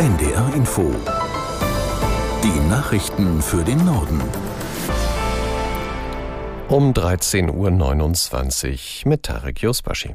NDR Info. Die Nachrichten für den Norden. Um 13.29 Uhr mit Tarek Yusbashi.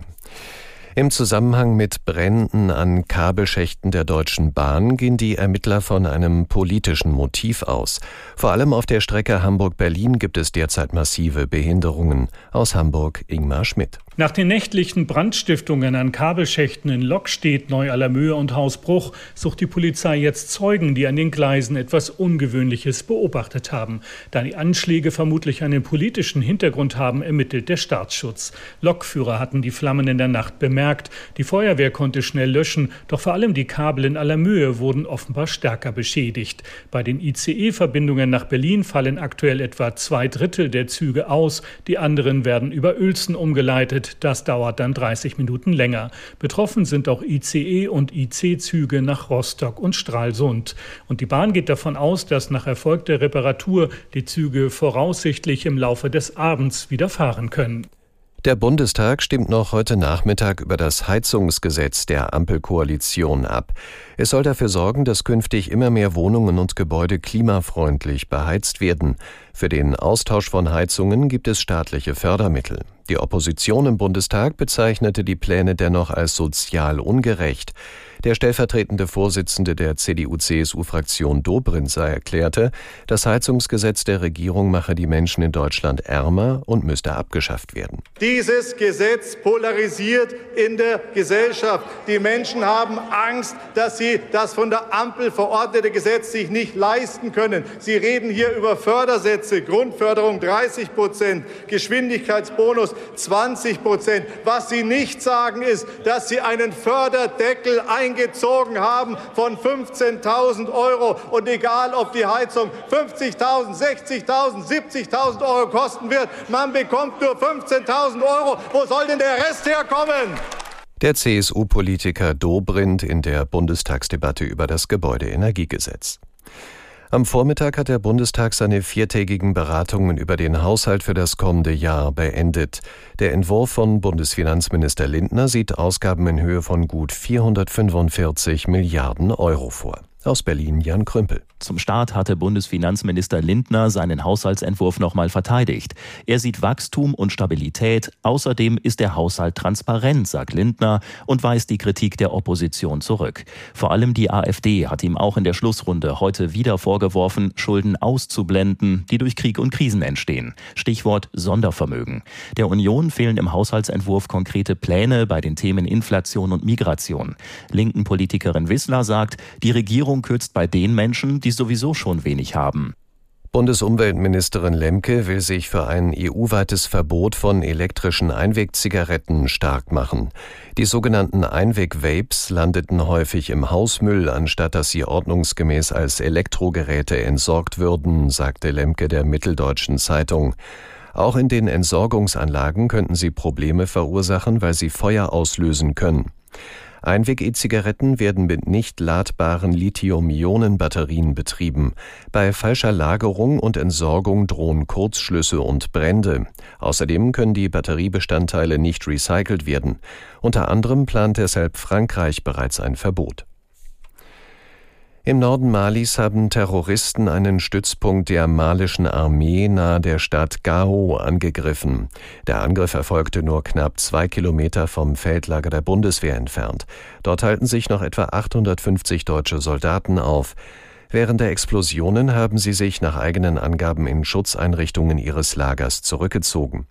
Im Zusammenhang mit Bränden an Kabelschächten der Deutschen Bahn gehen die Ermittler von einem politischen Motiv aus. Vor allem auf der Strecke Hamburg-Berlin gibt es derzeit massive Behinderungen. Aus Hamburg Ingmar Schmidt. Nach den nächtlichen Brandstiftungen an Kabelschächten in Lockstedt, Neu-Allermöhe und Hausbruch sucht die Polizei jetzt Zeugen, die an den Gleisen etwas Ungewöhnliches beobachtet haben. Da die Anschläge vermutlich einen politischen Hintergrund haben, ermittelt der Staatsschutz. Lokführer hatten die Flammen in der Nacht bemerkt. Die Feuerwehr konnte schnell löschen, doch vor allem die Kabel in Allermöhe wurden offenbar stärker beschädigt. Bei den ICE-Verbindungen nach Berlin fallen aktuell etwa zwei Drittel der Züge aus. Die anderen werden über Uelzen umgeleitet. Das dauert dann 30 Minuten länger. Betroffen sind auch ICE und IC-Züge nach Rostock und Stralsund. Und die Bahn geht davon aus, dass nach erfolgter Reparatur die Züge voraussichtlich im Laufe des Abends wieder fahren können. Der Bundestag stimmt noch heute Nachmittag über das Heizungsgesetz der Ampelkoalition ab. Es soll dafür sorgen, dass künftig immer mehr Wohnungen und Gebäude klimafreundlich beheizt werden. Für den Austausch von Heizungen gibt es staatliche Fördermittel. Die Opposition im Bundestag bezeichnete die Pläne dennoch als sozial ungerecht. Der stellvertretende Vorsitzende der CDU-CSU-Fraktion Dobrindt erklärte, das Heizungsgesetz der Regierung mache die Menschen in Deutschland ärmer und müsste abgeschafft werden. Dieses Gesetz polarisiert in der Gesellschaft. Die Menschen haben Angst, dass sie das von der Ampel verordnete Gesetz sich nicht leisten können. Sie reden hier über Fördersätze, Grundförderung 30 Prozent, Geschwindigkeitsbonus 20 Prozent. Was sie nicht sagen, ist, dass sie einen Förderdeckel ein eingezogen haben von 15.000 Euro. Und egal, ob die Heizung 50.000, 60.000, 70.000 Euro kosten wird, man bekommt nur 15.000 Euro. Wo soll denn der Rest herkommen? Der CSU-Politiker Dobrindt in der Bundestagsdebatte über das Gebäudeenergiegesetz. Am Vormittag hat der Bundestag seine viertägigen Beratungen über den Haushalt für das kommende Jahr beendet. Der Entwurf von Bundesfinanzminister Lindner sieht Ausgaben in Höhe von gut 445 Milliarden Euro vor. Aus Berlin Jan Krümpel. Zum Start hatte Bundesfinanzminister Lindner seinen Haushaltsentwurf nochmal verteidigt. Er sieht Wachstum und Stabilität. Außerdem ist der Haushalt transparent, sagt Lindner und weist die Kritik der Opposition zurück. Vor allem die AfD hat ihm auch in der Schlussrunde heute wieder vorgeworfen, Schulden auszublenden, die durch Krieg und Krisen entstehen. Stichwort Sondervermögen. Der Union fehlen im Haushaltsentwurf konkrete Pläne bei den Themen Inflation und Migration. Linken Politikerin Wissler sagt, die Regierung kürzt bei den Menschen, die sowieso schon wenig haben. Bundesumweltministerin Lemke will sich für ein EU-weites Verbot von elektrischen Einwegzigaretten stark machen. Die sogenannten Einweg-Vapes landeten häufig im Hausmüll, anstatt dass sie ordnungsgemäß als Elektrogeräte entsorgt würden, sagte Lemke der Mitteldeutschen Zeitung. Auch in den Entsorgungsanlagen könnten sie Probleme verursachen, weil sie Feuer auslösen können. Einweg-E-Zigaretten werden mit nicht ladbaren Lithium-Ionen-Batterien betrieben. Bei falscher Lagerung und Entsorgung drohen Kurzschlüsse und Brände. Außerdem können die Batteriebestandteile nicht recycelt werden. Unter anderem plant deshalb Frankreich bereits ein Verbot. Im Norden Malis haben Terroristen einen Stützpunkt der malischen Armee nahe der Stadt Gao angegriffen. Der Angriff erfolgte nur knapp zwei Kilometer vom Feldlager der Bundeswehr entfernt. Dort halten sich noch etwa 850 deutsche Soldaten auf. Während der Explosionen haben sie sich nach eigenen Angaben in Schutzeinrichtungen ihres Lagers zurückgezogen.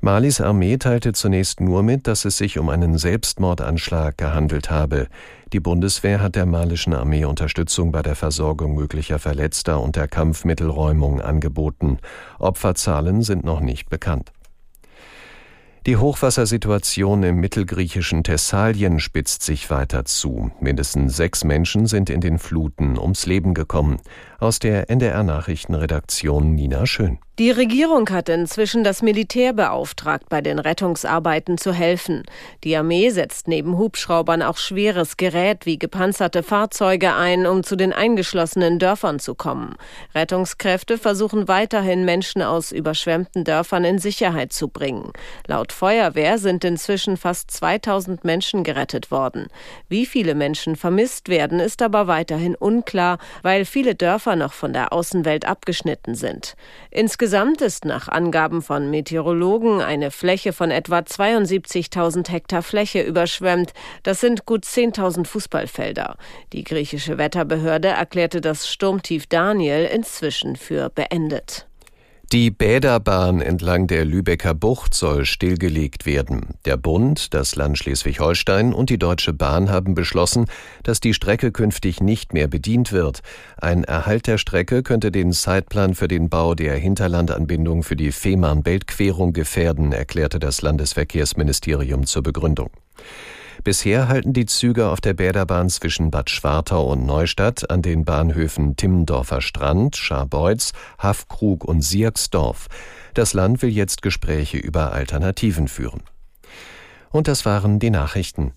Malis Armee teilte zunächst nur mit, dass es sich um einen Selbstmordanschlag gehandelt habe. Die Bundeswehr hat der malischen Armee Unterstützung bei der Versorgung möglicher Verletzter und der Kampfmittelräumung angeboten. Opferzahlen sind noch nicht bekannt. Die Hochwassersituation im mittelgriechischen Thessalien spitzt sich weiter zu. Mindestens sechs Menschen sind in den Fluten ums Leben gekommen. Aus der NDR Nachrichtenredaktion Nina Schön. Die Regierung hat inzwischen das Militär beauftragt, bei den Rettungsarbeiten zu helfen. Die Armee setzt neben Hubschraubern auch schweres Gerät wie gepanzerte Fahrzeuge ein, um zu den eingeschlossenen Dörfern zu kommen. Rettungskräfte versuchen weiterhin, Menschen aus überschwemmten Dörfern in Sicherheit zu bringen. Laut Feuerwehr sind inzwischen fast 2000 Menschen gerettet worden. Wie viele Menschen vermisst werden, ist aber weiterhin unklar, weil viele Dörfer noch von der Außenwelt abgeschnitten sind. Insgesamt Insgesamt ist nach Angaben von Meteorologen eine Fläche von etwa 72.000 Hektar Fläche überschwemmt. Das sind gut 10.000 Fußballfelder. Die griechische Wetterbehörde erklärte das Sturmtief Daniel inzwischen für beendet. Die Bäderbahn entlang der Lübecker Bucht soll stillgelegt werden. Der Bund, das Land Schleswig-Holstein und die Deutsche Bahn haben beschlossen, dass die Strecke künftig nicht mehr bedient wird. Ein Erhalt der Strecke könnte den Zeitplan für den Bau der Hinterlandanbindung für die Fehmarn-Belt-Querung gefährden, erklärte das Landesverkehrsministerium zur Begründung. Bisher halten die Züge auf der Bäderbahn zwischen Bad Schwartau und Neustadt an den Bahnhöfen Timmendorfer Strand, Scharbeutz, Haffkrug und Sierksdorf. Das Land will jetzt Gespräche über Alternativen führen. Und das waren die Nachrichten.